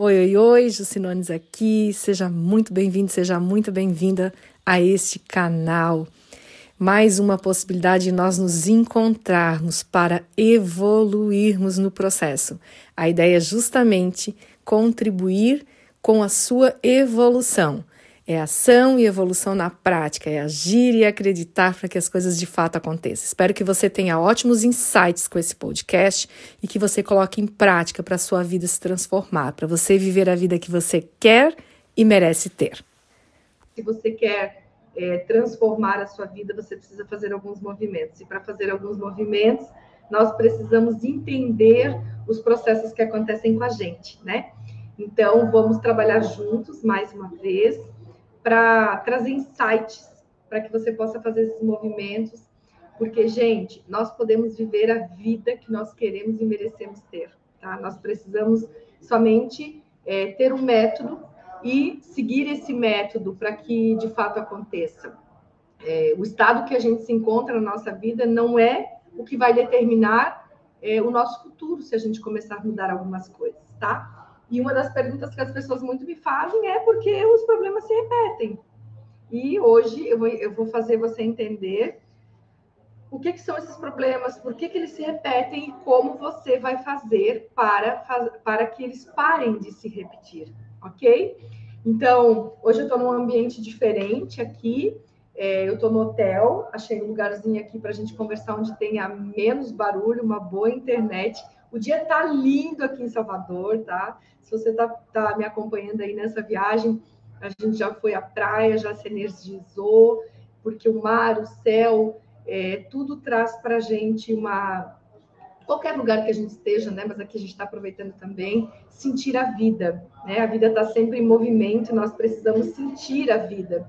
Oi, oi, oi, Jucinones aqui. Seja muito bem-vindo, seja muito bem-vinda a este canal. Mais uma possibilidade de nós nos encontrarmos para evoluirmos no processo. A ideia é justamente contribuir com a sua evolução. É ação e evolução na prática, é agir e acreditar para que as coisas de fato aconteçam. Espero que você tenha ótimos insights com esse podcast e que você coloque em prática para a sua vida se transformar, para você viver a vida que você quer e merece ter. Se você quer é, transformar a sua vida, você precisa fazer alguns movimentos. E para fazer alguns movimentos, nós precisamos entender os processos que acontecem com a gente, né? Então, vamos trabalhar juntos mais uma vez para trazer insights para que você possa fazer esses movimentos, porque, gente, nós podemos viver a vida que nós queremos e merecemos ter, tá? Nós precisamos somente é, ter um método e seguir esse método para que de fato aconteça. É, o estado que a gente se encontra na nossa vida não é o que vai determinar é, o nosso futuro se a gente começar a mudar algumas coisas, tá? E uma das perguntas que as pessoas muito me fazem é por que os problemas se repetem. E hoje eu vou, eu vou fazer você entender o que, que são esses problemas, por que, que eles se repetem e como você vai fazer para, para que eles parem de se repetir, ok? Então, hoje eu estou num ambiente diferente aqui. É, eu estou no hotel, achei um lugarzinho aqui para a gente conversar onde tenha menos barulho, uma boa internet. O dia está lindo aqui em Salvador, tá? Se você está tá me acompanhando aí nessa viagem, a gente já foi à praia, já se energizou, porque o mar, o céu, é, tudo traz para a gente uma. Qualquer lugar que a gente esteja, né? Mas aqui a gente está aproveitando também, sentir a vida, né? A vida está sempre em movimento, nós precisamos sentir a vida.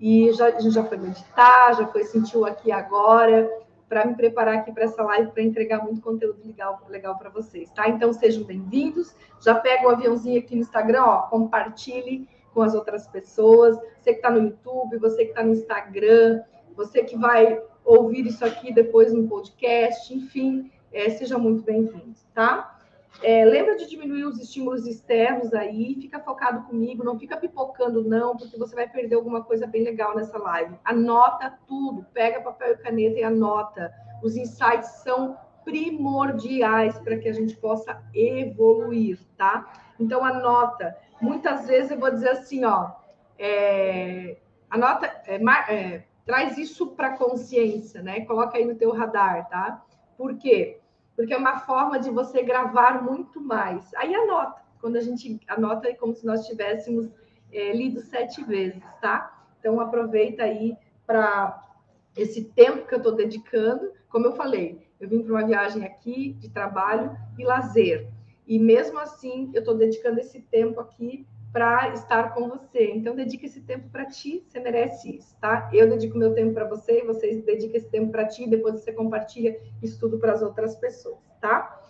E já, a gente já foi meditar, já foi sentir o aqui e agora, para me preparar aqui para essa live para entregar muito conteúdo legal, legal para vocês, tá? Então sejam bem-vindos. Já pega o aviãozinho aqui no Instagram, ó, compartilhe com as outras pessoas. Você que está no YouTube, você que está no Instagram, você que vai ouvir isso aqui depois no podcast, enfim, é, seja muito bem-vindo, tá? É, lembra de diminuir os estímulos externos aí, fica focado comigo, não fica pipocando, não, porque você vai perder alguma coisa bem legal nessa live. Anota tudo, pega papel e caneta e anota. Os insights são primordiais para que a gente possa evoluir, tá? Então anota. Muitas vezes eu vou dizer assim, ó, é, anota, é, é, traz isso para consciência, né? Coloca aí no teu radar, tá? Por quê? porque é uma forma de você gravar muito mais. Aí anota, quando a gente anota é como se nós tivéssemos é, lido sete vezes, tá? Então aproveita aí para esse tempo que eu estou dedicando. Como eu falei, eu vim para uma viagem aqui de trabalho e lazer. E mesmo assim, eu estou dedicando esse tempo aqui para estar com você. Então, dedica esse tempo para ti, você merece isso, tá? Eu dedico meu tempo para você, vocês dedicam esse tempo para ti, depois você compartilha isso tudo para as outras pessoas, tá?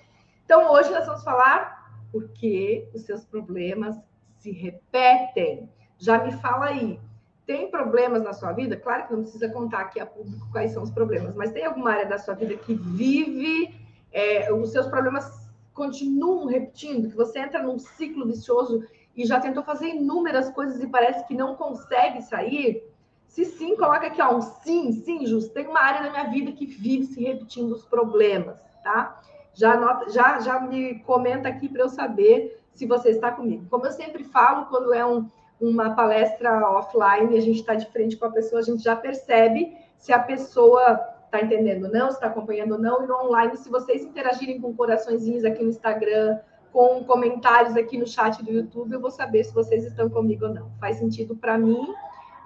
Então, hoje nós vamos falar por que os seus problemas se repetem. Já me fala aí, tem problemas na sua vida? Claro que não precisa contar aqui a público quais são os problemas, mas tem alguma área da sua vida que vive, é, os seus problemas continuam repetindo, que você entra num ciclo vicioso e já tentou fazer inúmeras coisas e parece que não consegue sair, se sim, coloca aqui, ó, um sim, sim, justo. Tem uma área da minha vida que vive se repetindo os problemas, tá? Já, anota, já, já me comenta aqui para eu saber se você está comigo. Como eu sempre falo, quando é um, uma palestra offline, a gente está de frente com a pessoa, a gente já percebe se a pessoa está entendendo ou não, se está acompanhando ou não, e no online, se vocês interagirem com coraçõezinhos aqui no Instagram, com comentários aqui no chat do YouTube, eu vou saber se vocês estão comigo ou não. Faz sentido para mim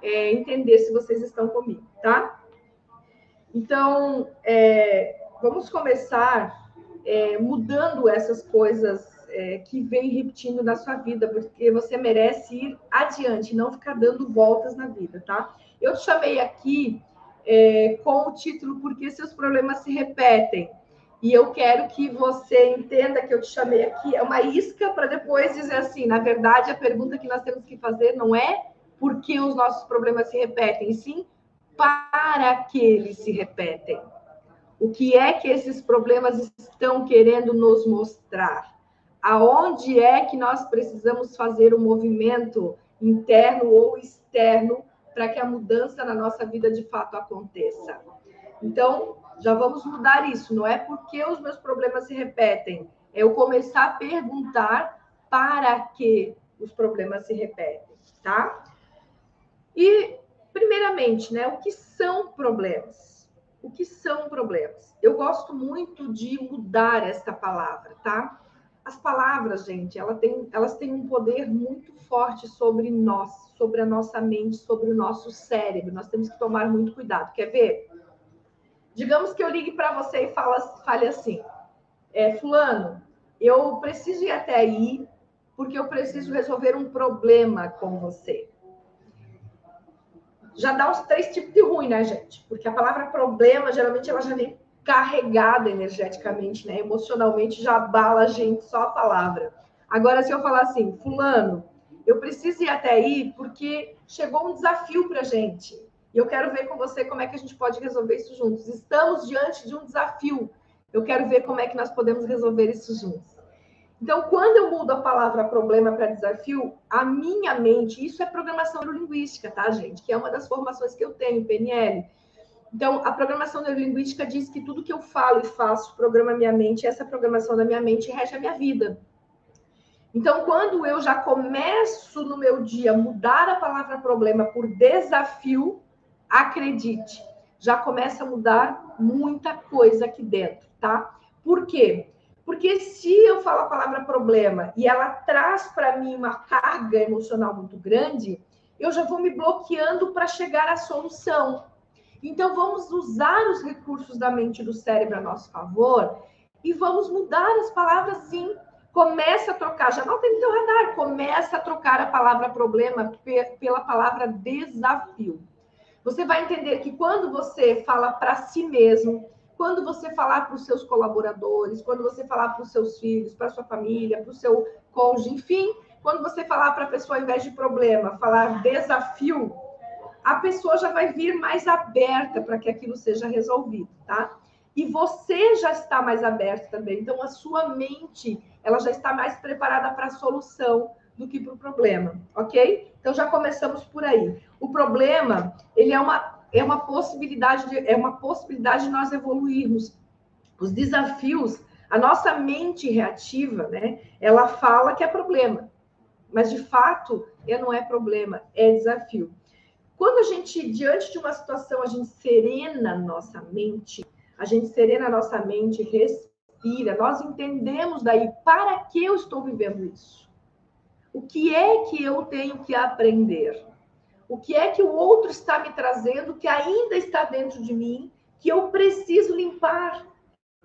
é, entender se vocês estão comigo, tá? Então, é, vamos começar é, mudando essas coisas é, que vem repetindo na sua vida, porque você merece ir adiante, não ficar dando voltas na vida, tá? Eu te chamei aqui é, com o título Porque seus problemas se repetem e eu quero que você entenda que eu te chamei aqui, é uma isca para depois dizer assim: na verdade, a pergunta que nós temos que fazer não é por que os nossos problemas se repetem, sim para que eles se repetem. O que é que esses problemas estão querendo nos mostrar? aonde é que nós precisamos fazer o um movimento interno ou externo para que a mudança na nossa vida de fato aconteça. Então, já vamos mudar isso. Não é porque os meus problemas se repetem, é eu começar a perguntar para que os problemas se repetem, tá? E, primeiramente, né, o que são problemas? O que são problemas? Eu gosto muito de mudar esta palavra, tá? As palavras, gente, elas têm um poder muito forte sobre nós, sobre a nossa mente, sobre o nosso cérebro. Nós temos que tomar muito cuidado. Quer ver? Digamos que eu ligue para você e fala, fale assim: é, Fulano, eu preciso ir até aí porque eu preciso resolver um problema com você. Já dá uns três tipos de ruim, né, gente? Porque a palavra problema, geralmente, ela já vem carregada energeticamente, né? Emocionalmente já abala a gente só a palavra. Agora, se eu falar assim, fulano, eu preciso ir até aí porque chegou um desafio para gente. E eu quero ver com você como é que a gente pode resolver isso juntos. Estamos diante de um desafio. Eu quero ver como é que nós podemos resolver isso juntos. Então, quando eu mudo a palavra problema para desafio, a minha mente, isso é programação neurolinguística, tá, gente? Que é uma das formações que eu tenho, PNL então, a programação neurolinguística diz que tudo que eu falo e faço programa minha mente, essa programação da minha mente rege a minha vida. Então, quando eu já começo no meu dia mudar a palavra problema por desafio, acredite, já começa a mudar muita coisa aqui dentro, tá? Por quê? Porque se eu falo a palavra problema e ela traz para mim uma carga emocional muito grande, eu já vou me bloqueando para chegar à solução. Então, vamos usar os recursos da mente e do cérebro a nosso favor e vamos mudar as palavras sim. Começa a trocar, já não tem no teu radar, começa a trocar a palavra problema pela palavra desafio. Você vai entender que quando você fala para si mesmo, quando você falar para os seus colaboradores, quando você falar para os seus filhos, para sua família, para o seu cônjuge, enfim, quando você falar para a pessoa, ao invés de problema, falar desafio, a pessoa já vai vir mais aberta para que aquilo seja resolvido, tá? E você já está mais aberto também. Então, a sua mente, ela já está mais preparada para a solução do que para o problema, ok? Então, já começamos por aí. O problema, ele é uma, é uma possibilidade de, é uma possibilidade de nós evoluirmos. Os desafios, a nossa mente reativa, né? Ela fala que é problema, mas de fato, não é problema, é desafio. Quando a gente, diante de uma situação, a gente serena nossa mente, a gente serena nossa mente, respira, nós entendemos daí para que eu estou vivendo isso. O que é que eu tenho que aprender? O que é que o outro está me trazendo que ainda está dentro de mim, que eu preciso limpar,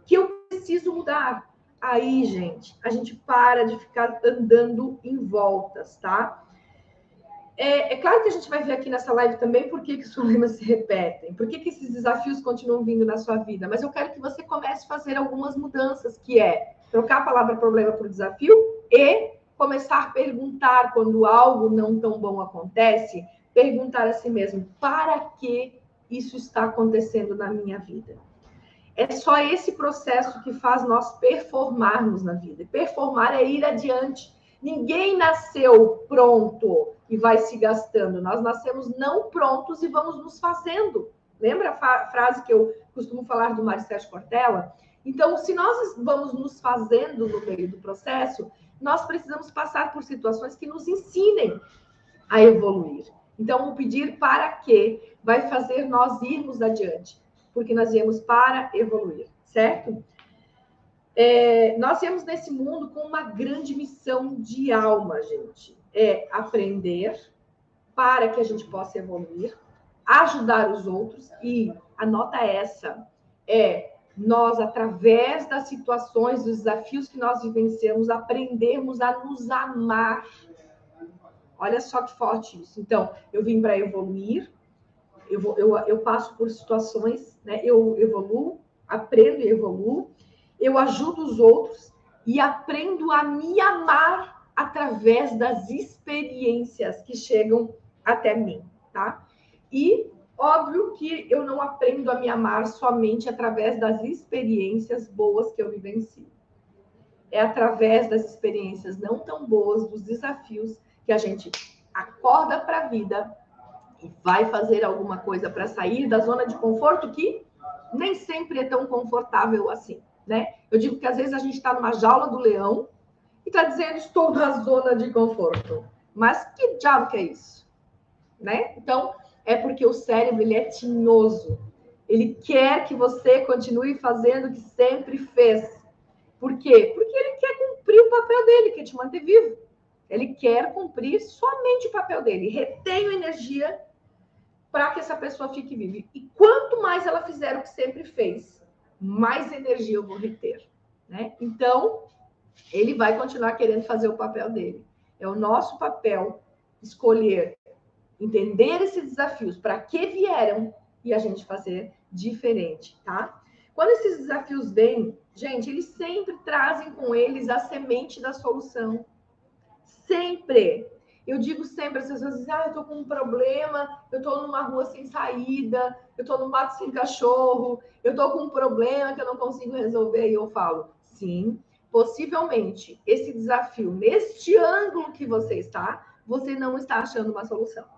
que eu preciso mudar? Aí, gente, a gente para de ficar andando em voltas, tá? É, é, claro que a gente vai ver aqui nessa live também por que, que os problemas se repetem, por que, que esses desafios continuam vindo na sua vida, mas eu quero que você comece a fazer algumas mudanças, que é trocar a palavra problema por desafio e começar a perguntar quando algo não tão bom acontece, perguntar a si mesmo, para que isso está acontecendo na minha vida? É só esse processo que faz nós performarmos na vida. Performar é ir adiante. Ninguém nasceu pronto e vai se gastando. Nós nascemos não prontos e vamos nos fazendo. Lembra a frase que eu costumo falar do Maricete Cortella? Então, se nós vamos nos fazendo no meio do processo, nós precisamos passar por situações que nos ensinem a evoluir. Então, o pedir para que vai fazer nós irmos adiante, porque nós viemos para evoluir, certo? É, nós viemos nesse mundo com uma grande missão de alma, gente é aprender para que a gente possa evoluir, ajudar os outros e a nota essa é nós através das situações, dos desafios que nós vivenciamos, aprendermos a nos amar. Olha só que forte isso. Então, eu vim para evoluir, eu, vou, eu, eu passo por situações, né? eu evoluo, aprendo e evoluo, eu ajudo os outros e aprendo a me amar através das experiências que chegam até mim, tá? E óbvio que eu não aprendo a me amar somente através das experiências boas que eu vivencio. é através das experiências não tão boas, dos desafios, que a gente acorda para a vida e vai fazer alguma coisa para sair da zona de conforto que nem sempre é tão confortável assim, né? Eu digo que às vezes a gente está numa jaula do leão e está dizendo estou na zona de conforto. Mas que diabo que é isso? Né? Então, é porque o cérebro ele é tinhoso. Ele quer que você continue fazendo o que sempre fez. Por quê? Porque ele quer cumprir o papel dele, que é te manter vivo. Ele quer cumprir somente o papel dele. Retém energia para que essa pessoa fique viva. E quanto mais ela fizer o que sempre fez, mais energia eu vou reter. Né? Então, ele vai continuar querendo fazer o papel dele. É o nosso papel escolher, entender esses desafios, para que vieram e a gente fazer diferente, tá? Quando esses desafios vêm, gente, eles sempre trazem com eles a semente da solução. Sempre. Eu digo sempre, as pessoas dizem, ah, eu tô com um problema, eu tô numa rua sem saída, eu tô no mato sem cachorro, eu tô com um problema que eu não consigo resolver. E eu falo, sim, possivelmente esse desafio, neste ângulo que você está, você não está achando uma solução.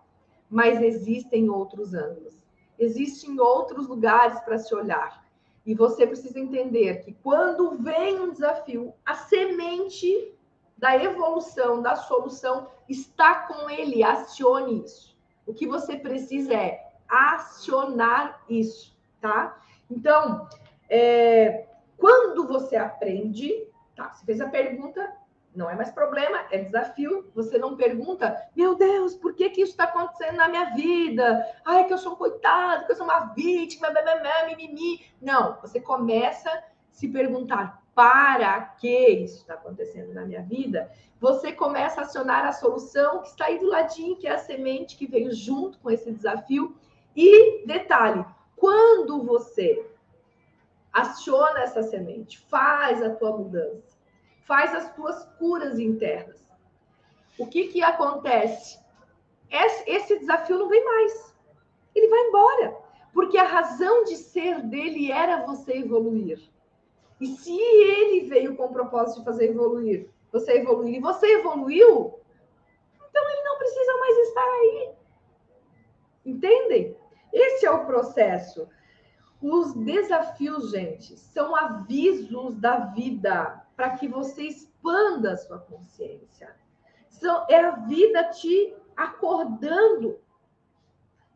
Mas existem outros ângulos, existem outros lugares para se olhar. E você precisa entender que quando vem um desafio, a semente da evolução, da solução, está com ele. Acione isso. O que você precisa é acionar isso, tá? Então, é, quando você aprende, tá? Você fez a pergunta, não é mais problema, é desafio. Você não pergunta, meu Deus, por que, que isso está acontecendo na minha vida? Ai, que eu sou um coitado, que eu sou uma vítima, mimimi. Não, você começa a se perguntar para que isso está acontecendo na minha vida. Você começa a acionar a solução que está aí do ladinho, que é a semente que veio junto com esse desafio. E detalhe, quando você aciona essa semente, faz a tua mudança faz as tuas curas internas. O que que acontece? Esse desafio não vem mais. Ele vai embora, porque a razão de ser dele era você evoluir. E se ele veio com o propósito de fazer evoluir, você evoluir e você evoluiu, então ele não precisa mais estar aí. Entendem? Esse é o processo. Os desafios, gente, são avisos da vida para que você expanda a sua consciência. é a vida te acordando.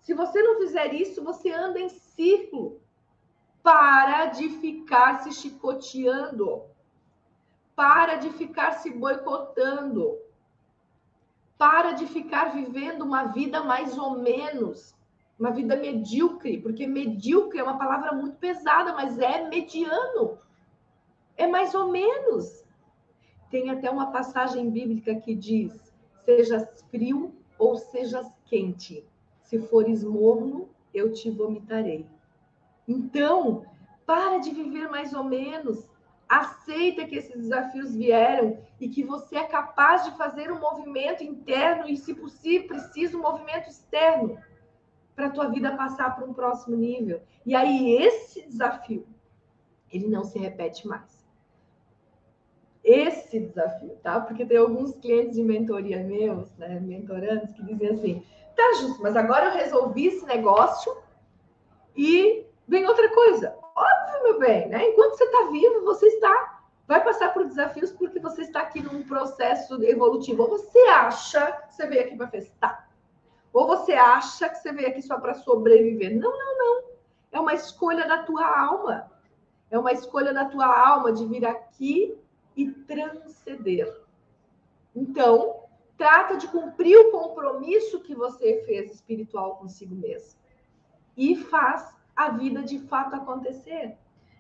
Se você não fizer isso, você anda em círculo. Para de ficar se chicoteando. Para de ficar se boicotando. Para de ficar vivendo uma vida mais ou menos, uma vida medíocre, porque medíocre é uma palavra muito pesada, mas é mediano. É mais ou menos. Tem até uma passagem bíblica que diz: sejas frio ou sejas quente, se fores morno, eu te vomitarei. Então, para de viver mais ou menos. Aceita que esses desafios vieram e que você é capaz de fazer um movimento interno e, se possível, precisa um movimento externo para a tua vida passar para um próximo nível. E aí esse desafio, ele não se repete mais esse desafio, tá? Porque tem alguns clientes de mentoria meus, né, mentorantes, que dizem assim: tá justo, mas agora eu resolvi esse negócio e vem outra coisa. Óbvio, meu bem, né? Enquanto você está vivo, você está vai passar por desafios porque você está aqui num processo evolutivo. Ou você acha que você veio aqui para festar, ou você acha que você veio aqui só para sobreviver. Não, não, não. É uma escolha da tua alma. É uma escolha da tua alma de vir aqui e transcender. Então, trata de cumprir o compromisso que você fez espiritual consigo mesmo e faz a vida de fato acontecer.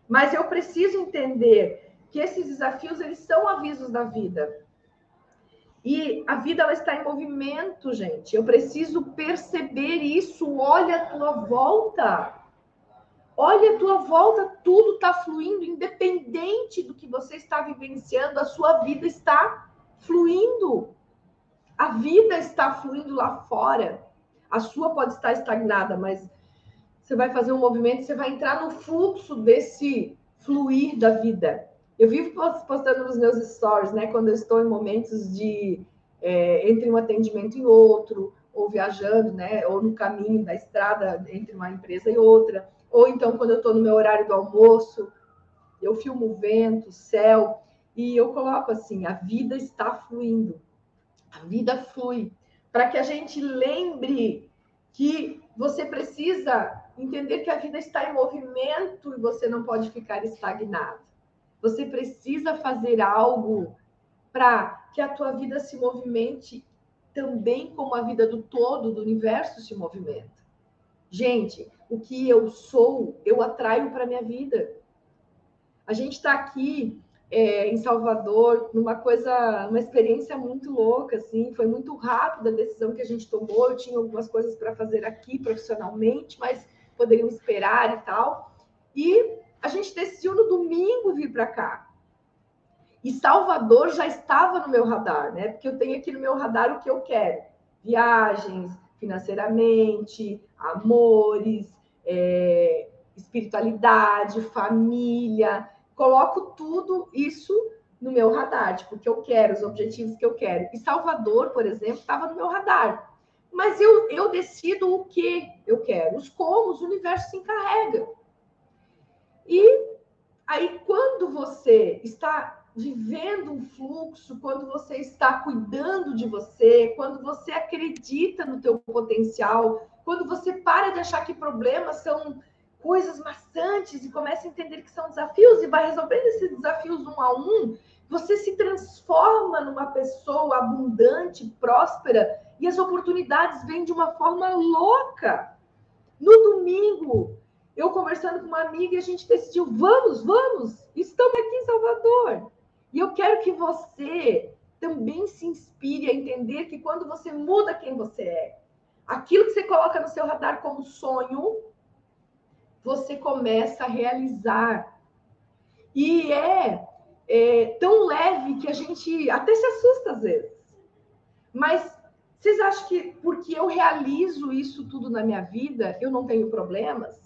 Mas eu preciso entender que esses desafios eles são avisos da vida. E a vida ela está em movimento, gente. Eu preciso perceber isso. Olha a tua volta. Olha a tua volta, tudo está fluindo, independente do que você está vivenciando, a sua vida está fluindo. A vida está fluindo lá fora. A sua pode estar estagnada, mas você vai fazer um movimento, você vai entrar no fluxo desse fluir da vida. Eu vivo postando nos meus stories, né? Quando eu estou em momentos de é, entre um atendimento e outro, ou viajando, né? Ou no caminho da estrada entre uma empresa e outra, ou então quando eu estou no meu horário do almoço, eu filmo o vento, o céu, e eu coloco assim: a vida está fluindo, a vida flui, para que a gente lembre que você precisa entender que a vida está em movimento e você não pode ficar estagnado. Você precisa fazer algo para que a tua vida se movimente também como a vida do todo, do universo se movimenta. Gente, o que eu sou, eu atraio para minha vida. A gente está aqui é, em Salvador, numa coisa, uma experiência muito louca, assim, foi muito rápida a decisão que a gente tomou. Eu tinha algumas coisas para fazer aqui profissionalmente, mas poderiam esperar e tal. E a gente decidiu no domingo vir para cá. E Salvador já estava no meu radar, né? Porque eu tenho aqui no meu radar o que eu quero: viagens, financeiramente, amores, é, espiritualidade, família. Coloco tudo isso no meu radar, tipo, o que eu quero, os objetivos que eu quero. E Salvador, por exemplo, estava no meu radar. Mas eu, eu decido o que eu quero, os como, o universo se encarrega. E aí, quando você está vivendo um fluxo, quando você está cuidando de você, quando você acredita no teu potencial, quando você para de achar que problemas são coisas maçantes e começa a entender que são desafios e vai resolvendo esses desafios um a um, você se transforma numa pessoa abundante, próspera e as oportunidades vêm de uma forma louca. No domingo, eu conversando com uma amiga a gente decidiu, vamos, vamos, estamos aqui em Salvador. E eu quero que você também se inspire a entender que quando você muda quem você é, aquilo que você coloca no seu radar como sonho, você começa a realizar. E é, é tão leve que a gente até se assusta às vezes. Mas vocês acham que porque eu realizo isso tudo na minha vida, eu não tenho problemas?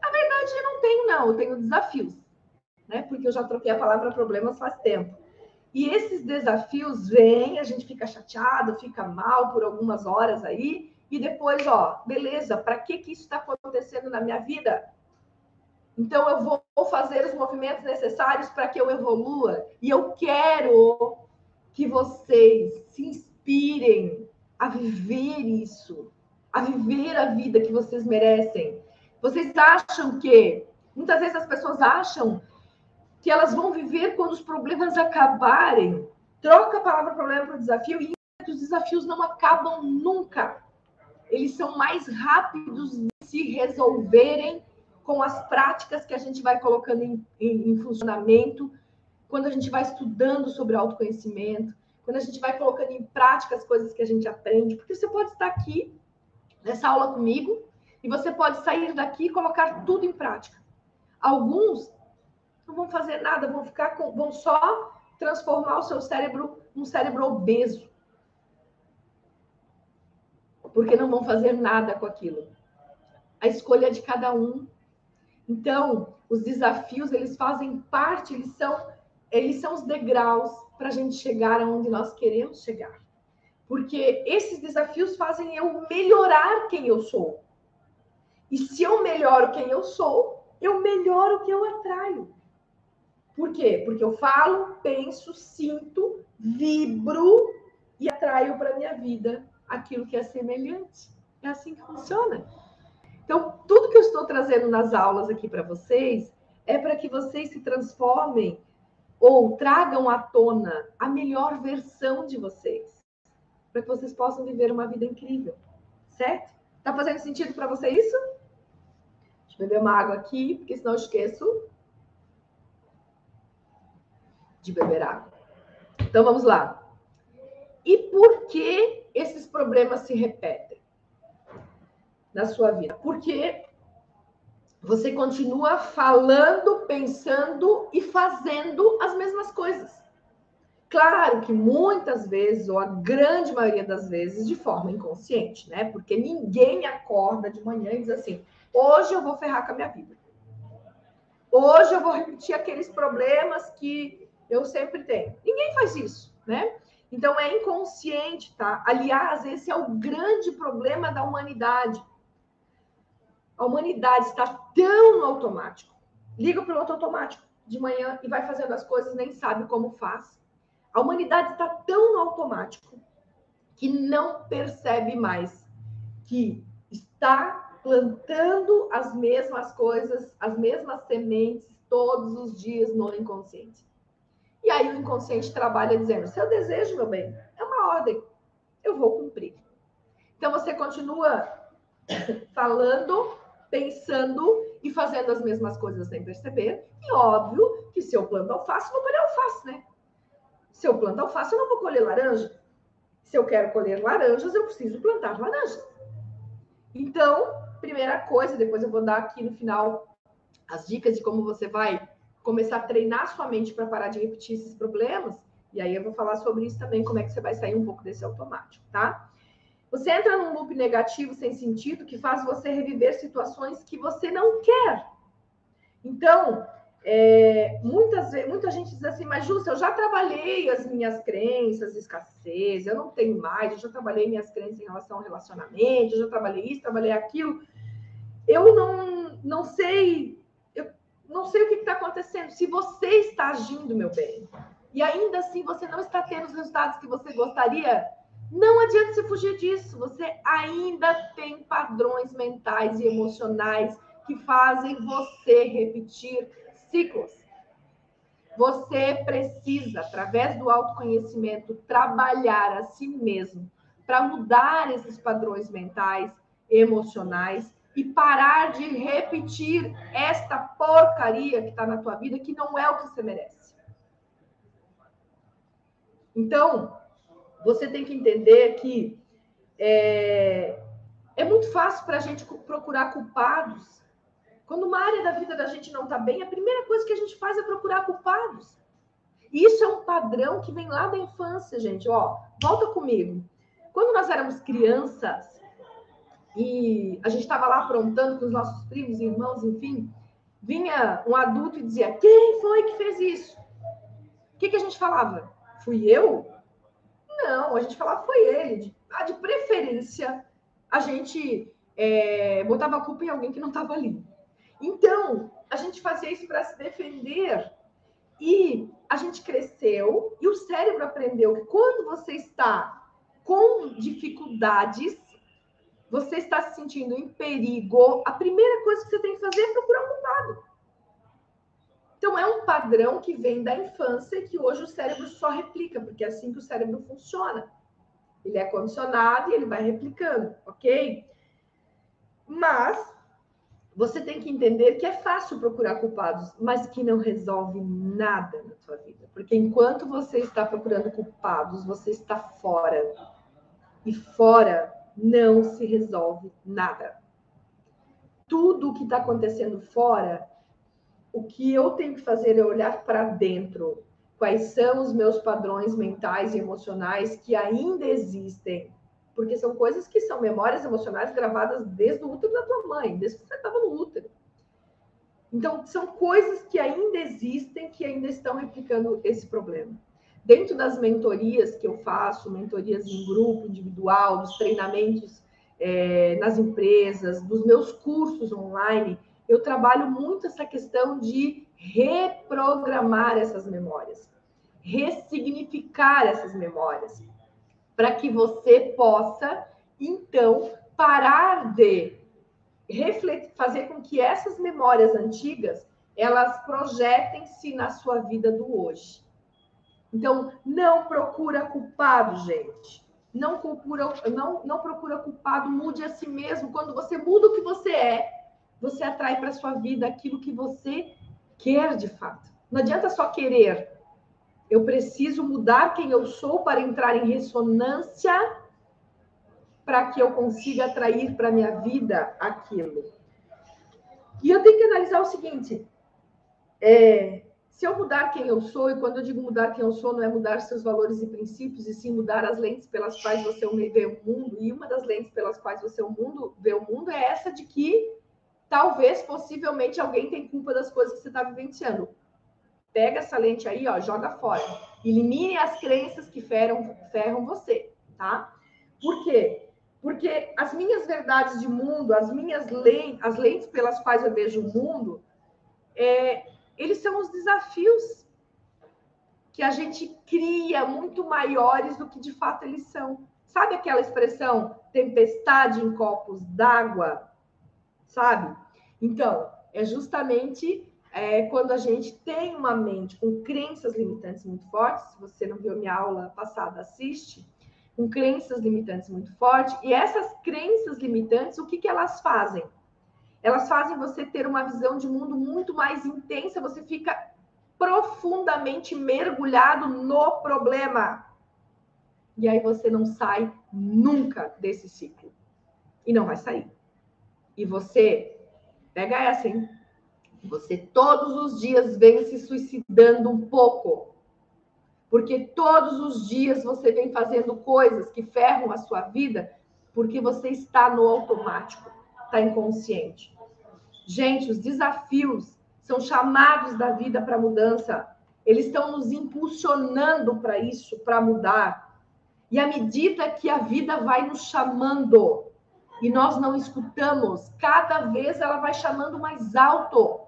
Na verdade, eu não tenho, não. Eu tenho desafios né? Porque eu já troquei a palavra problemas faz tempo. E esses desafios vêm, a gente fica chateado, fica mal por algumas horas aí, e depois, ó, beleza, para que que isso está acontecendo na minha vida? Então eu vou fazer os movimentos necessários para que eu evolua, e eu quero que vocês se inspirem a viver isso, a viver a vida que vocês merecem. Vocês acham que muitas vezes as pessoas acham que elas vão viver quando os problemas acabarem. Troca a palavra problema por desafio e os desafios não acabam nunca. Eles são mais rápidos de se resolverem com as práticas que a gente vai colocando em, em, em funcionamento, quando a gente vai estudando sobre autoconhecimento, quando a gente vai colocando em prática as coisas que a gente aprende. Porque você pode estar aqui nessa aula comigo e você pode sair daqui e colocar tudo em prática. Alguns não vão fazer nada, vão ficar com, vão só transformar o seu cérebro num cérebro obeso. Porque não vão fazer nada com aquilo. A escolha é de cada um. Então, os desafios, eles fazem parte, eles são, eles são os degraus para a gente chegar aonde nós queremos chegar. Porque esses desafios fazem eu melhorar quem eu sou. E se eu melhoro quem eu sou, eu melhoro o que eu atraio. Por quê? Porque eu falo, penso, sinto, vibro e atraio para minha vida aquilo que é semelhante. É assim que funciona. Então, tudo que eu estou trazendo nas aulas aqui para vocês é para que vocês se transformem ou tragam à tona a melhor versão de vocês, para que vocês possam viver uma vida incrível, certo? Tá fazendo sentido para você isso? Deixa eu beber uma água aqui, porque senão eu esqueço de beber água. Então vamos lá. E por que esses problemas se repetem na sua vida? Porque você continua falando, pensando e fazendo as mesmas coisas. Claro que muitas vezes, ou a grande maioria das vezes, de forma inconsciente, né? Porque ninguém acorda de manhã e diz assim: hoje eu vou ferrar com a minha vida. hoje eu vou repetir aqueles problemas que eu sempre tenho. Ninguém faz isso, né? Então é inconsciente, tá? Aliás, esse é o grande problema da humanidade. A humanidade está tão no automático. Liga o piloto automático de manhã e vai fazendo as coisas, nem sabe como faz. A humanidade está tão no automático que não percebe mais que está plantando as mesmas coisas, as mesmas sementes todos os dias no inconsciente. E aí o inconsciente trabalha dizendo: seu desejo, meu bem, é uma ordem, eu vou cumprir. Então você continua falando, pensando e fazendo as mesmas coisas sem perceber. E óbvio que se eu planto alface, vou colher alface, né? Se eu planto alface, eu não vou colher laranja. Se eu quero colher laranjas, eu preciso plantar laranja. Então, primeira coisa, depois eu vou dar aqui no final as dicas de como você vai começar a treinar sua mente para parar de repetir esses problemas. E aí eu vou falar sobre isso também, como é que você vai sair um pouco desse automático, tá? Você entra num loop negativo sem sentido que faz você reviver situações que você não quer. Então, é, muitas vezes, muita gente diz assim, mas Justa, eu já trabalhei as minhas crenças escassez, eu não tenho mais, eu já trabalhei minhas crenças em relação ao relacionamento, eu já trabalhei isso, trabalhei aquilo. Eu não, não sei, não sei o que está acontecendo. Se você está agindo, meu bem, e ainda assim você não está tendo os resultados que você gostaria, não adianta você fugir disso. Você ainda tem padrões mentais e emocionais que fazem você repetir ciclos. Você precisa, através do autoconhecimento, trabalhar a si mesmo para mudar esses padrões mentais, emocionais e parar de repetir esta porcaria que está na tua vida, que não é o que você merece. Então, você tem que entender que é, é muito fácil para a gente procurar culpados quando uma área da vida da gente não está bem, a primeira coisa que a gente faz é procurar culpados. E isso é um padrão que vem lá da infância, gente. Ó, volta comigo. Quando nós éramos crianças e a gente estava lá aprontando com os nossos primos, irmãos, enfim, vinha um adulto e dizia: Quem foi que fez isso? O que, que a gente falava? Fui eu? Não, a gente falava: Foi ele. De, ah, de preferência, a gente é, botava a culpa em alguém que não estava ali. Então, a gente fazia isso para se defender e a gente cresceu e o cérebro aprendeu que quando você está com dificuldades, você está se sentindo em perigo, a primeira coisa que você tem que fazer é procurar um culpado. Então, é um padrão que vem da infância que hoje o cérebro só replica, porque é assim que o cérebro funciona. Ele é condicionado e ele vai replicando, ok? Mas você tem que entender que é fácil procurar culpados, mas que não resolve nada na sua vida. Porque enquanto você está procurando culpados, você está fora. E fora não se resolve nada. Tudo o que está acontecendo fora, o que eu tenho que fazer é olhar para dentro. Quais são os meus padrões mentais e emocionais que ainda existem porque são coisas que são memórias emocionais gravadas desde o útero da tua mãe, desde que você estava no útero. Então, são coisas que ainda existem, que ainda estão replicando esse problema. Dentro das mentorias que eu faço, mentorias em grupo, individual, dos treinamentos é, nas empresas, dos meus cursos online, eu trabalho muito essa questão de reprogramar essas memórias, ressignificar essas memórias para que você possa, então, parar de refletir, fazer com que essas memórias antigas elas projetem-se na sua vida do hoje. Então, não procura culpado, gente. Não procura, não, não procura culpado, mude a si mesmo. Quando você muda o que você é, você atrai para sua vida aquilo que você quer de fato. Não adianta só querer, eu preciso mudar quem eu sou para entrar em ressonância para que eu consiga atrair para minha vida aquilo. E eu tenho que analisar o seguinte: é, se eu mudar quem eu sou, e quando eu digo mudar quem eu sou, não é mudar seus valores e princípios, e sim mudar as lentes pelas quais você vê o mundo, e uma das lentes pelas quais você vê o mundo é essa de que talvez, possivelmente, alguém tem culpa das coisas que você está vivenciando. Pega essa lente aí, ó, joga fora. Elimine as crenças que ferram, ferram você, tá? Por quê? Porque as minhas verdades de mundo, as minhas lentes, as lentes pelas quais eu vejo o mundo, é, eles são os desafios que a gente cria muito maiores do que de fato eles são. Sabe aquela expressão tempestade em copos d'água? Sabe? Então, é justamente é, quando a gente tem uma mente com crenças limitantes muito fortes. Se você não viu minha aula passada, assiste. Com crenças limitantes muito fortes. E essas crenças limitantes, o que, que elas fazem? Elas fazem você ter uma visão de mundo muito mais intensa. Você fica profundamente mergulhado no problema. E aí você não sai nunca desse ciclo. E não vai sair. E você, pega essa, hein? Você todos os dias vem se suicidando um pouco. Porque todos os dias você vem fazendo coisas que ferram a sua vida porque você está no automático, está inconsciente. Gente, os desafios são chamados da vida para mudança. Eles estão nos impulsionando para isso, para mudar. E à medida que a vida vai nos chamando e nós não escutamos, cada vez ela vai chamando mais alto.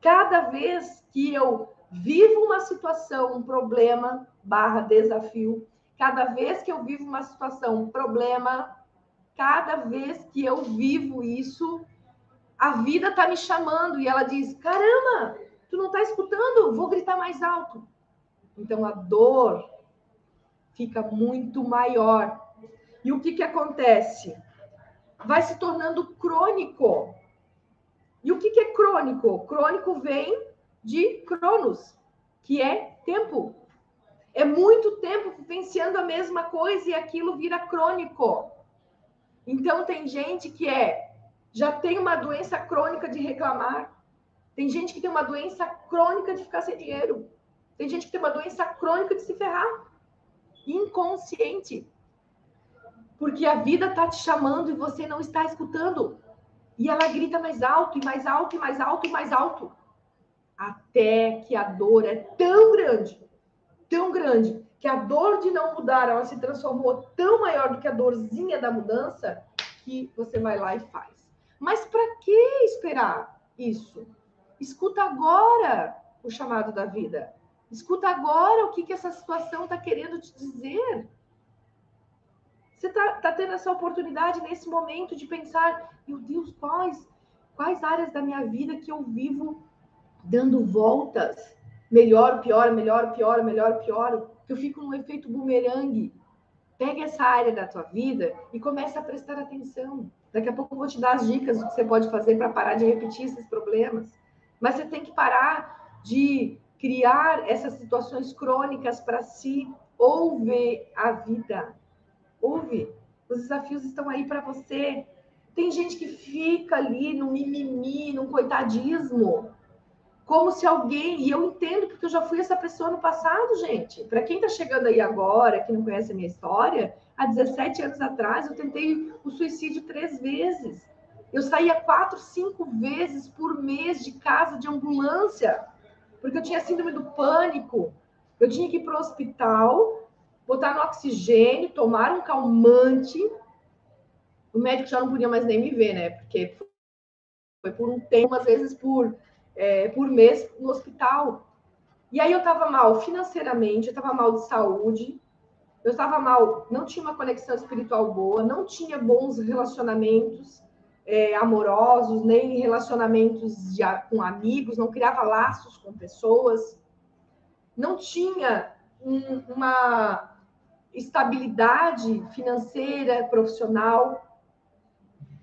Cada vez que eu vivo uma situação, um problema, barra desafio, cada vez que eu vivo uma situação, um problema, cada vez que eu vivo isso, a vida está me chamando e ela diz: caramba, tu não está escutando? Vou gritar mais alto. Então a dor fica muito maior. E o que, que acontece? Vai se tornando crônico. E o que, que é crônico? Crônico vem de cronos, que é tempo. É muito tempo vivenciando a mesma coisa e aquilo vira crônico. Então tem gente que é já tem uma doença crônica de reclamar. Tem gente que tem uma doença crônica de ficar sem dinheiro. Tem gente que tem uma doença crônica de se ferrar. Inconsciente. Porque a vida está te chamando e você não está escutando. E ela grita mais alto, e mais alto, e mais alto, e mais alto. Até que a dor é tão grande, tão grande, que a dor de não mudar, ela se transformou tão maior do que a dorzinha da mudança, que você vai lá e faz. Mas para que esperar isso? Escuta agora o chamado da vida. Escuta agora o que, que essa situação está querendo te dizer. Você está tá tendo essa oportunidade nesse momento de pensar, meu Deus, quais, quais áreas da minha vida que eu vivo dando voltas? Melhor, pior, melhor, pior, melhor, pior. Que eu fico num efeito bumerangue. Pega essa área da tua vida e começa a prestar atenção. Daqui a pouco eu vou te dar as dicas do que você pode fazer para parar de repetir esses problemas. Mas você tem que parar de criar essas situações crônicas para si. Ouve a vida. Ouve. Os desafios estão aí para você. Tem gente que fica ali no mimimi, no coitadismo como se alguém, e eu entendo porque eu já fui essa pessoa no passado, gente. Para quem está chegando aí agora, que não conhece a minha história, há 17 anos atrás eu tentei o suicídio três vezes. Eu saía quatro, cinco vezes por mês de casa de ambulância, porque eu tinha síndrome do pânico. Eu tinha que ir para o hospital, botar no oxigênio, tomar um calmante. O médico já não podia mais nem me ver, né? Porque foi por um tempo, às vezes por é, por mês no hospital. E aí eu estava mal financeiramente, eu estava mal de saúde, eu estava mal, não tinha uma conexão espiritual boa, não tinha bons relacionamentos é, amorosos, nem relacionamentos de, com amigos, não criava laços com pessoas, não tinha um, uma estabilidade financeira, profissional.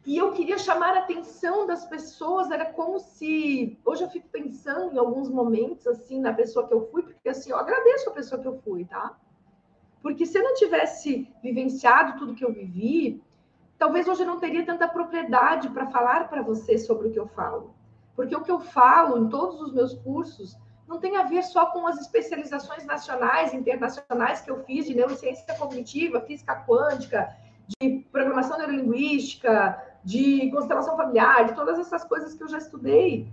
E eu queria chamar a atenção das pessoas, era como se. Hoje eu fico pensando em alguns momentos, assim, na pessoa que eu fui, porque assim, eu agradeço a pessoa que eu fui, tá? Porque se eu não tivesse vivenciado tudo que eu vivi, talvez hoje eu não teria tanta propriedade para falar para você sobre o que eu falo. Porque o que eu falo em todos os meus cursos não tem a ver só com as especializações nacionais, internacionais que eu fiz de neurociência cognitiva, física quântica, de programação neurolinguística, de constelação familiar, de todas essas coisas que eu já estudei.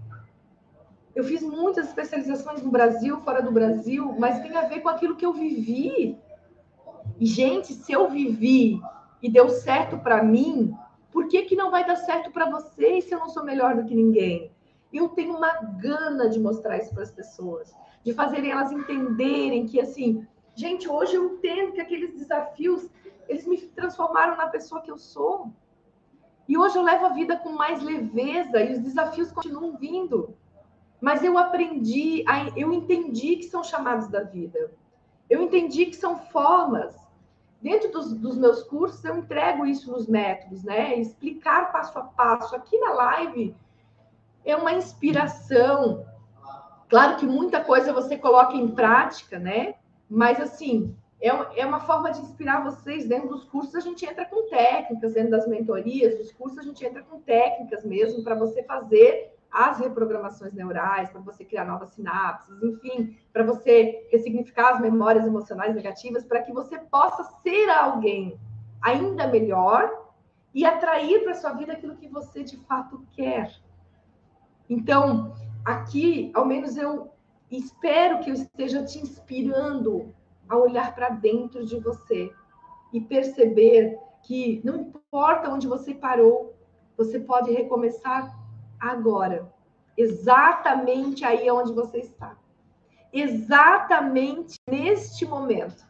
Eu fiz muitas especializações no Brasil, fora do Brasil, mas tem a ver com aquilo que eu vivi. E, gente, se eu vivi e deu certo para mim, por que, que não vai dar certo para vocês se eu não sou melhor do que ninguém? Eu tenho uma gana de mostrar isso para as pessoas, de fazerem elas entenderem que, assim, gente, hoje eu entendo que aqueles desafios, eles me transformaram na pessoa que eu sou. E hoje eu levo a vida com mais leveza e os desafios continuam vindo. Mas eu aprendi, eu entendi que são chamados da vida. Eu entendi que são formas. Dentro dos, dos, meus cursos, eu entrego isso nos métodos, né? Explicar passo a passo. Aqui na live é uma inspiração. Claro que muita coisa você coloca em prática, né? Mas, assim, é, é uma forma de inspirar vocês. Dentro dos cursos, a gente entra com técnicas, dentro das mentorias, dos cursos, a gente entra com técnicas mesmo para você fazer as reprogramações neurais, para você criar novas sinapses, enfim, para você ressignificar as memórias emocionais negativas, para que você possa ser alguém ainda melhor e atrair para sua vida aquilo que você de fato quer. Então, aqui, ao menos eu espero que eu esteja te inspirando a olhar para dentro de você e perceber que não importa onde você parou, você pode recomeçar agora, exatamente aí onde você está. Exatamente neste momento.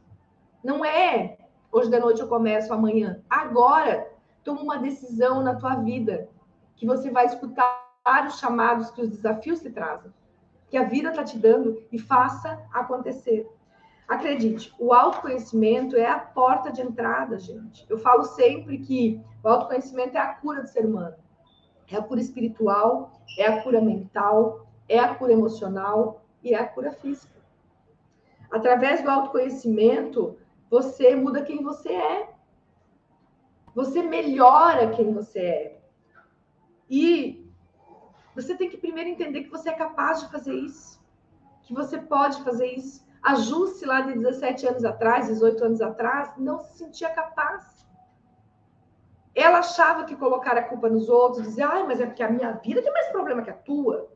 Não é hoje de noite eu começo amanhã. Agora, toma uma decisão na tua vida que você vai escutar os chamados que os desafios te trazem, que a vida está te dando e faça acontecer. Acredite, o autoconhecimento é a porta de entrada, gente. Eu falo sempre que o autoconhecimento é a cura do ser humano. É a cura espiritual, é a cura mental, é a cura emocional e é a cura física. Através do autoconhecimento, você muda quem você é. Você melhora quem você é. E você tem que primeiro entender que você é capaz de fazer isso. Que você pode fazer isso. A Jusce, lá de 17 anos atrás, 18 anos atrás, não se sentia capaz. Ela achava que colocar a culpa nos outros, dizer, ai, mas é porque a minha vida tem mais problema que a tua.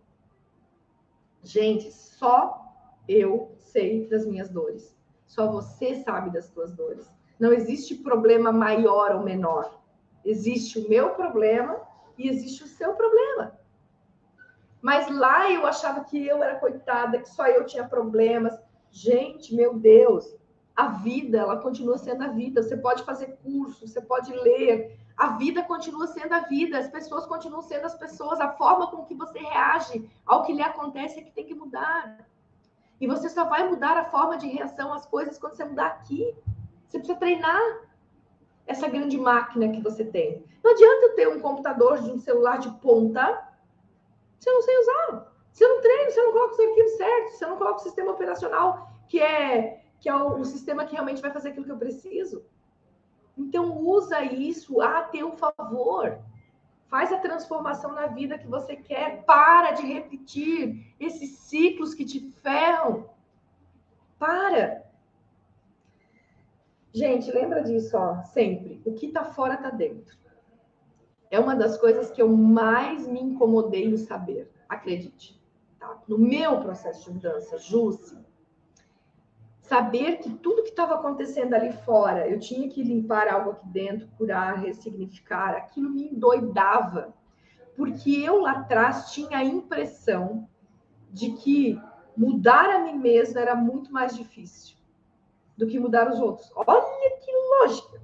Gente, só eu sei das minhas dores. Só você sabe das suas dores. Não existe problema maior ou menor. Existe o meu problema e existe o seu problema. Mas lá eu achava que eu era coitada, que só eu tinha problemas. Gente, meu Deus, a vida, ela continua sendo a vida. Você pode fazer curso, você pode ler, a vida continua sendo a vida, as pessoas continuam sendo as pessoas, a forma com que você reage ao que lhe acontece é que tem que mudar. E você só vai mudar a forma de reação às coisas quando você mudar aqui. Você precisa treinar essa grande máquina que você tem. Não adianta eu ter um computador de um celular de ponta se eu não sei usar. Se eu não treino, se eu não coloco os arquivos certos, se eu não coloco o sistema operacional que é que é o, o sistema que realmente vai fazer aquilo que eu preciso. Então, usa isso a teu favor. Faz a transformação na vida que você quer. Para de repetir esses ciclos que te ferram. Para. Gente, lembra disso, ó, sempre. O que tá fora tá dentro. É uma das coisas que eu mais me incomodei em saber. Acredite. Tá? No meu processo de mudança, Jusce, saber que tudo que estava acontecendo ali fora, eu tinha que limpar algo aqui dentro, curar, ressignificar, aquilo me endoidava. Porque eu lá atrás tinha a impressão de que mudar a mim mesma era muito mais difícil do que mudar os outros. Olha que lógica!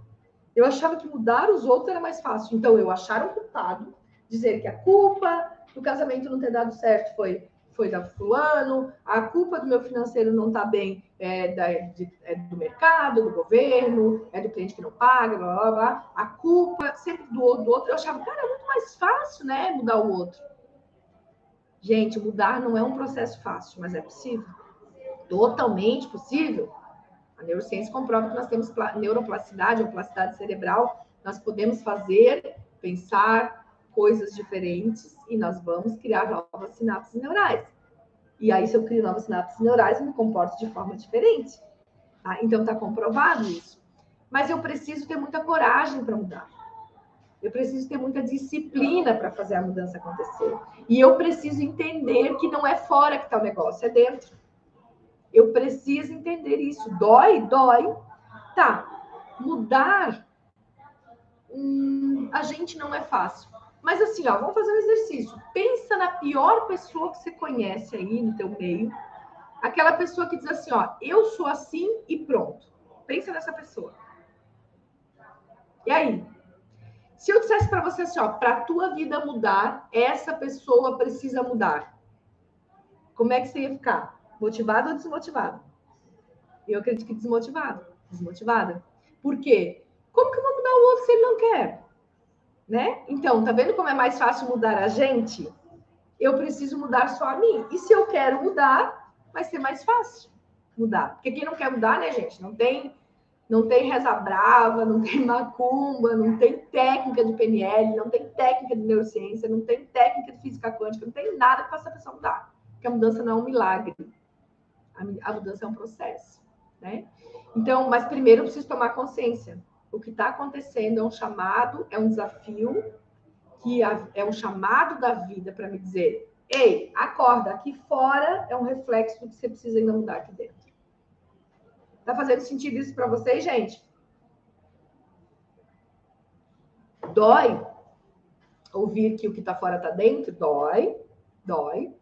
Eu achava que mudar os outros era mais fácil. Então, eu achar um culpado, dizer que a culpa do casamento não ter dado certo foi foi da fulano, a culpa do meu financeiro não está bem é, da, de, é, do mercado, do governo, é do cliente que não paga, blá, blá, blá. A culpa sempre do, do outro. Eu achava, cara, é muito mais fácil, né, mudar o outro. Gente, mudar não é um processo fácil, mas é possível. Totalmente possível. A neurociência comprova que nós temos neuroplasticidade ou plasticidade cerebral. Nós podemos fazer, pensar, coisas diferentes e nós vamos criar novas sinapses neurais. E aí, se eu crio novas sinapses neurais, eu me comporto de forma diferente. Tá? Então, está comprovado isso. Mas eu preciso ter muita coragem para mudar. Eu preciso ter muita disciplina para fazer a mudança acontecer. E eu preciso entender que não é fora que está o negócio, é dentro. Eu preciso entender isso. Dói? Dói. Tá. Mudar, hum, a gente não é fácil. Mas assim, ó, vamos fazer um exercício. Pensa pior pessoa que você conhece aí no teu meio. Aquela pessoa que diz assim, ó, eu sou assim e pronto. Pensa nessa pessoa. E aí? Se eu dissesse para você assim, ó, para tua vida mudar, essa pessoa precisa mudar. Como é que você ia ficar? Motivado ou desmotivado? Eu acredito que desmotivado. Desmotivada. Por quê? Como que eu vou mudar o outro se ele não quer? Né? Então, tá vendo como é mais fácil mudar a gente? Eu preciso mudar só a mim. E se eu quero mudar, vai ser mais fácil mudar. Porque quem não quer mudar, né, gente? Não tem não tem reza brava, não tem macumba, não tem técnica de PNL, não tem técnica de neurociência, não tem técnica de física quântica, não tem nada que faça a pessoa mudar. Porque a mudança não é um milagre. A mudança é um processo, né? Então, mas primeiro eu preciso tomar consciência. O que está acontecendo é um chamado, é um desafio, que é um chamado da vida para me dizer: ei, acorda, aqui fora é um reflexo do que você precisa ainda mudar aqui dentro. Tá fazendo sentido isso para vocês, gente? Dói ouvir que o que está fora está dentro? Dói, dói.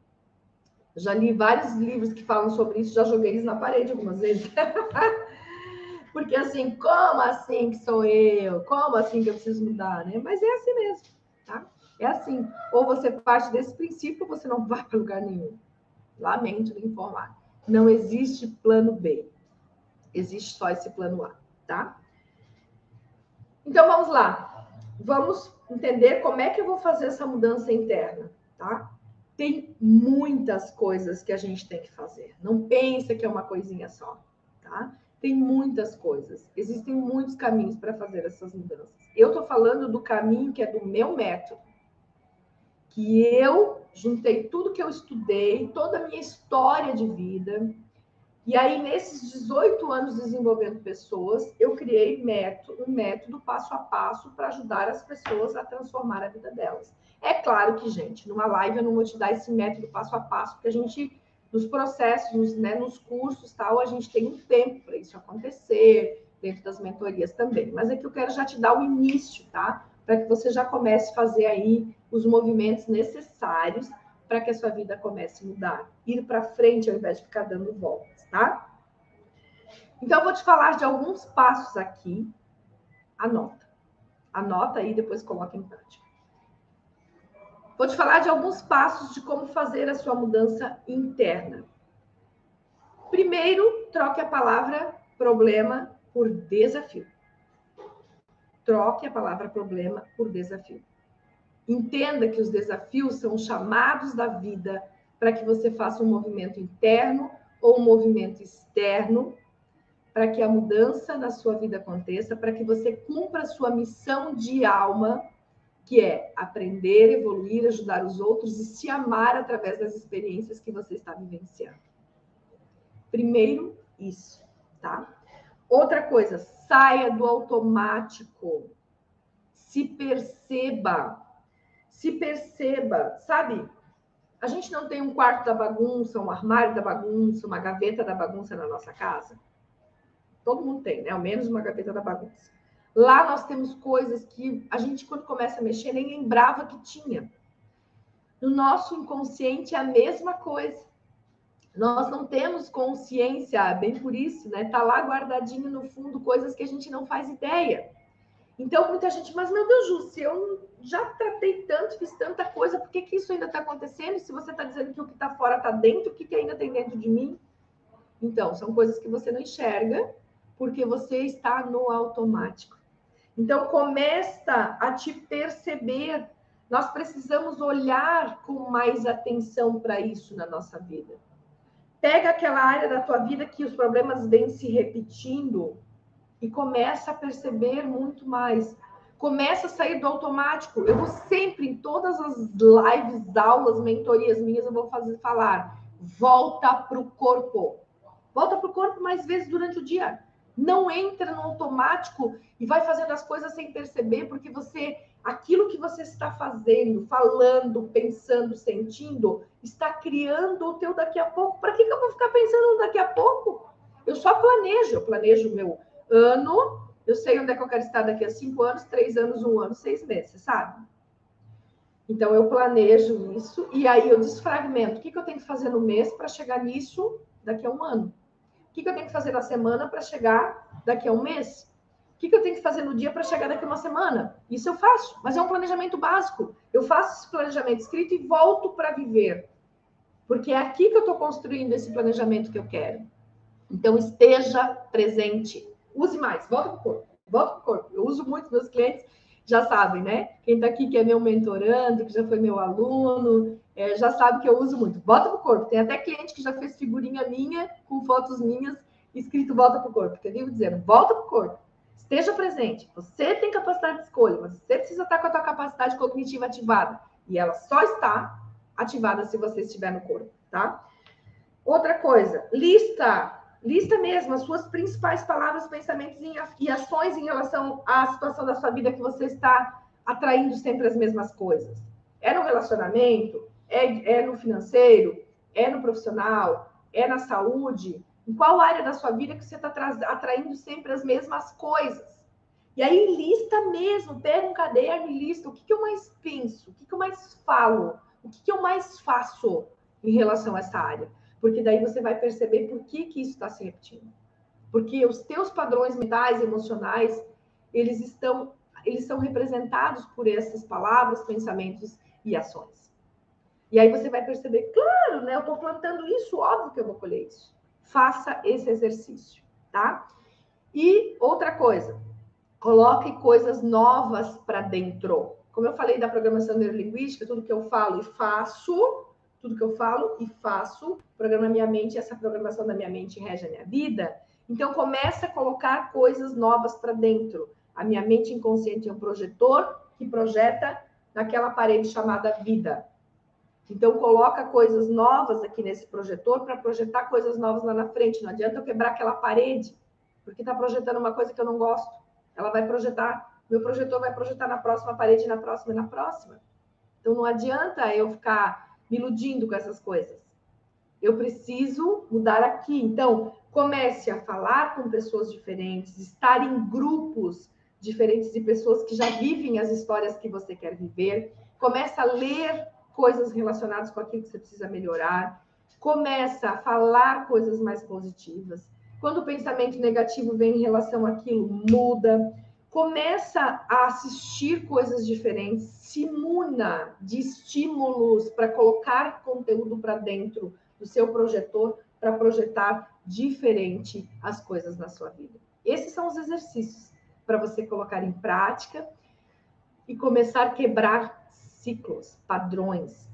Já li vários livros que falam sobre isso, já joguei eles na parede algumas vezes. Porque assim, como assim que sou eu? Como assim que eu preciso mudar, né? Mas é assim mesmo, assim. Ou você parte desse princípio ou você não vai para lugar nenhum. Lamento lhe informar. Não existe plano B. Existe só esse plano A, tá? Então vamos lá. Vamos entender como é que eu vou fazer essa mudança interna, tá? Tem muitas coisas que a gente tem que fazer. Não pensa que é uma coisinha só, tá? Tem muitas coisas. Existem muitos caminhos para fazer essas mudanças. Eu estou falando do caminho que é do meu método. Que eu juntei tudo que eu estudei, toda a minha história de vida, e aí, nesses 18 anos desenvolvendo pessoas, eu criei método, um método passo a passo para ajudar as pessoas a transformar a vida delas. É claro que, gente, numa live eu não vou te dar esse método passo a passo, porque a gente, nos processos, nos, né, nos cursos tal, a gente tem um tempo para isso acontecer, dentro das mentorias também. Mas aqui eu quero já te dar o início, tá? Para que você já comece a fazer aí os movimentos necessários para que a sua vida comece a mudar, ir para frente ao invés de ficar dando volta tá? Então, eu vou te falar de alguns passos aqui. Anota. Anota aí, depois coloca em prática. Vou te falar de alguns passos de como fazer a sua mudança interna. Primeiro, troque a palavra problema por desafio. Troque a palavra problema por desafio. Entenda que os desafios são chamados da vida para que você faça um movimento interno ou um movimento externo para que a mudança na sua vida aconteça, para que você cumpra a sua missão de alma, que é aprender, evoluir, ajudar os outros e se amar através das experiências que você está vivenciando. Primeiro, isso, tá? Outra coisa, saia do automático. Se perceba. Se perceba, sabe? A gente não tem um quarto da bagunça, um armário da bagunça, uma gaveta da bagunça na nossa casa? Todo mundo tem, né? Ao menos uma gaveta da bagunça. Lá nós temos coisas que a gente, quando começa a mexer, nem lembrava que tinha. No nosso inconsciente é a mesma coisa. Nós não temos consciência, bem por isso, né? Tá lá guardadinho no fundo coisas que a gente não faz ideia. Então, muita gente, mas meu Deus, Ju, se eu já tratei tanto, fiz tanta coisa, por que, que isso ainda está acontecendo? Se você está dizendo que o que está fora está dentro, o que, que ainda tem dentro de mim? Então, são coisas que você não enxerga, porque você está no automático. Então, começa a te perceber. Nós precisamos olhar com mais atenção para isso na nossa vida. Pega aquela área da tua vida que os problemas vêm se repetindo e começa a perceber muito mais. Começa a sair do automático. Eu vou sempre, em todas as lives, aulas, mentorias minhas, eu vou fazer falar: volta para o corpo. Volta para o corpo mais vezes durante o dia. Não entra no automático e vai fazendo as coisas sem perceber, porque você, aquilo que você está fazendo, falando, pensando, sentindo, está criando o teu daqui a pouco. Para que, que eu vou ficar pensando daqui a pouco? Eu só planejo, eu planejo o meu ano, eu sei onde é que eu quero estar daqui a cinco anos, três anos, um ano, seis meses, sabe? Então eu planejo isso e aí eu desfragmento. O que, que eu tenho que fazer no mês para chegar nisso daqui a um ano? O que, que eu tenho que fazer na semana para chegar daqui a um mês? O que, que eu tenho que fazer no dia para chegar daqui uma semana? Isso eu faço, mas é um planejamento básico. Eu faço esse planejamento escrito e volto para viver. Porque é aqui que eu estou construindo esse planejamento que eu quero. Então, esteja presente. Use mais, volta para o corpo. Volta para o corpo. Eu uso muito meus clientes já sabem, né? Quem está aqui que é meu mentorando, que já foi meu aluno, é, já sabe que eu uso muito. Bota pro corpo. Tem até cliente que já fez figurinha minha com fotos minhas escrito volta pro corpo. Porque dizendo, volta pro corpo. Esteja presente. Você tem capacidade de escolha, mas você precisa estar com a tua capacidade cognitiva ativada. E ela só está ativada se você estiver no corpo, tá? Outra coisa, lista Lista mesmo as suas principais palavras, pensamentos e ações em relação à situação da sua vida que você está atraindo sempre as mesmas coisas. É no relacionamento? É, é no financeiro? É no profissional? É na saúde? Em qual área da sua vida que você está atraindo sempre as mesmas coisas? E aí lista mesmo, pega um caderno e lista o que, que eu mais penso, o que, que eu mais falo, o que, que eu mais faço em relação a essa área porque daí você vai perceber por que, que isso está se repetindo. Porque os teus padrões mentais, emocionais, eles estão, eles são representados por essas palavras, pensamentos e ações. E aí você vai perceber, claro, né? Eu estou plantando isso, óbvio que eu vou colher isso. Faça esse exercício, tá? E outra coisa, coloque coisas novas para dentro. Como eu falei da programação neurolinguística, tudo que eu falo e faço, tudo que eu falo e faço, programa minha mente, essa programação da minha mente rege a minha vida. Então começa a colocar coisas novas para dentro. A minha mente inconsciente é um projetor que projeta naquela parede chamada vida. Então coloca coisas novas aqui nesse projetor para projetar coisas novas lá na frente. Não adianta eu quebrar aquela parede, porque está projetando uma coisa que eu não gosto. Ela vai projetar, meu projetor vai projetar na próxima parede, na próxima e na próxima. Então não adianta eu ficar me iludindo com essas coisas. Eu preciso mudar aqui. Então, comece a falar com pessoas diferentes, estar em grupos diferentes de pessoas que já vivem as histórias que você quer viver. Comece a ler coisas relacionadas com aquilo que você precisa melhorar. Começa a falar coisas mais positivas. Quando o pensamento negativo vem em relação àquilo, muda começa a assistir coisas diferentes, se imuna de estímulos para colocar conteúdo para dentro do seu projetor para projetar diferente as coisas na sua vida. Esses são os exercícios para você colocar em prática e começar a quebrar ciclos, padrões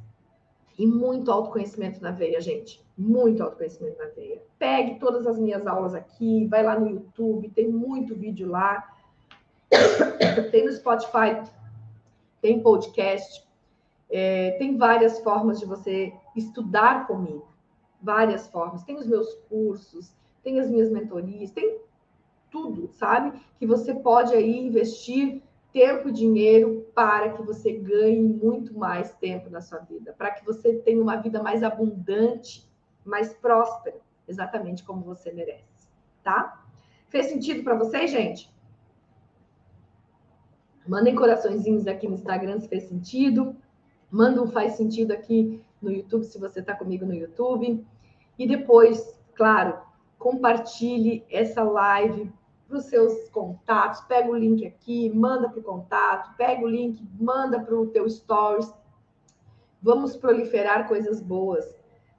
e muito autoconhecimento na veia, gente. Muito autoconhecimento na veia. Pegue todas as minhas aulas aqui, vai lá no YouTube, tem muito vídeo lá tem no Spotify, tem podcast, é, tem várias formas de você estudar comigo, várias formas. Tem os meus cursos, tem as minhas mentorias, tem tudo, sabe? Que você pode aí investir tempo e dinheiro para que você ganhe muito mais tempo na sua vida, para que você tenha uma vida mais abundante, mais próspera, exatamente como você merece, tá? Fez sentido para vocês, gente? Mandem coraçõezinhos aqui no Instagram se fez sentido. Manda um faz sentido aqui no YouTube se você está comigo no YouTube. E depois, claro, compartilhe essa live para os seus contatos. Pega o link aqui, manda para o contato, pega o link, manda para o teu stories. Vamos proliferar coisas boas.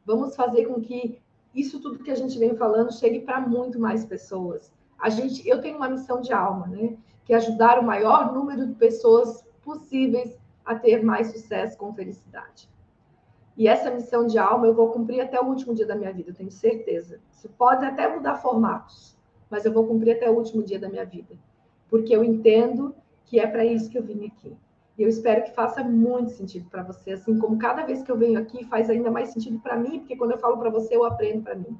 Vamos fazer com que isso tudo que a gente vem falando chegue para muito mais pessoas. A gente, eu tenho uma missão de alma, né? que ajudar o maior número de pessoas possíveis a ter mais sucesso com felicidade. E essa missão de alma eu vou cumprir até o último dia da minha vida, eu tenho certeza. Isso pode até mudar formatos, mas eu vou cumprir até o último dia da minha vida, porque eu entendo que é para isso que eu vim aqui. E eu espero que faça muito sentido para você, assim como cada vez que eu venho aqui faz ainda mais sentido para mim, porque quando eu falo para você, eu aprendo para mim.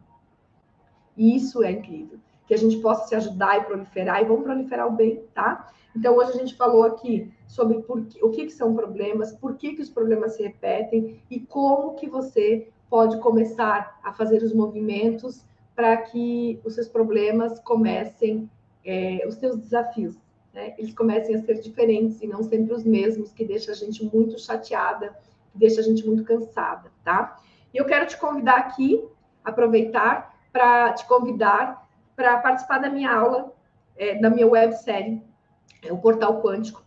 E isso é incrível. que a gente possa se ajudar e proliferar, e vamos proliferar o bem, tá? Então, hoje a gente falou aqui sobre que, o que, que são problemas, por que, que os problemas se repetem e como que você pode começar a fazer os movimentos para que os seus problemas comecem, é, os seus desafios, né? Eles comecem a ser diferentes e não sempre os mesmos, que deixa a gente muito chateada, que deixa a gente muito cansada, tá? E eu quero te convidar aqui, aproveitar para te convidar para participar da minha aula, é, da minha websérie, é, o Portal Quântico,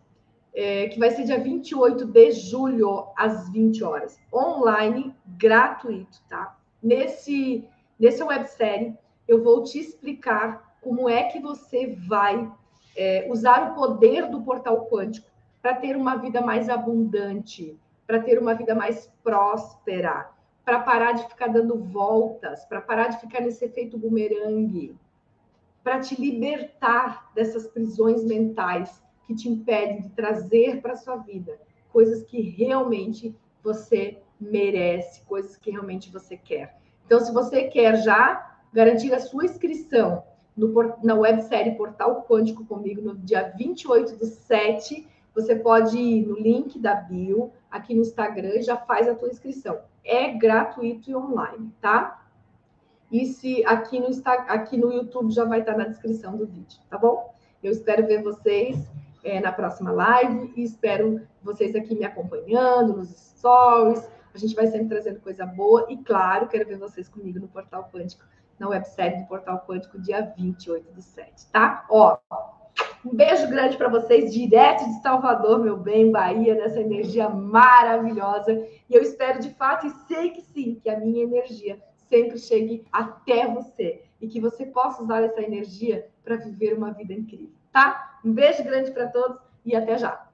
é, que vai ser dia 28 de julho, às 20 horas. Online, gratuito, tá? Nesse, nesse websérie, eu vou te explicar como é que você vai é, usar o poder do portal quântico para ter uma vida mais abundante, para ter uma vida mais próspera, para parar de ficar dando voltas, para parar de ficar nesse efeito bumerangue, para te libertar dessas prisões mentais que te impedem de trazer para sua vida coisas que realmente você merece, coisas que realmente você quer. Então, se você quer já garantir a sua inscrição no, na websérie Portal Quântico comigo no dia 28 do 7, você pode ir no link da bio aqui no Instagram e já faz a tua inscrição. É gratuito e online, tá? E se aqui no, aqui no YouTube já vai estar na descrição do vídeo, tá bom? Eu espero ver vocês é, na próxima live e espero vocês aqui me acompanhando nos stories. A gente vai sempre trazendo coisa boa e, claro, quero ver vocês comigo no Portal Quântico, na websérie do Portal Quântico, dia 28 do 7, tá? Ó, um beijo grande para vocês, direto de Salvador, meu bem, Bahia, nessa energia maravilhosa. E eu espero de fato, e sei que sim, que a minha energia sempre chegue até você e que você possa usar essa energia para viver uma vida incrível, tá? Um beijo grande para todos e até já!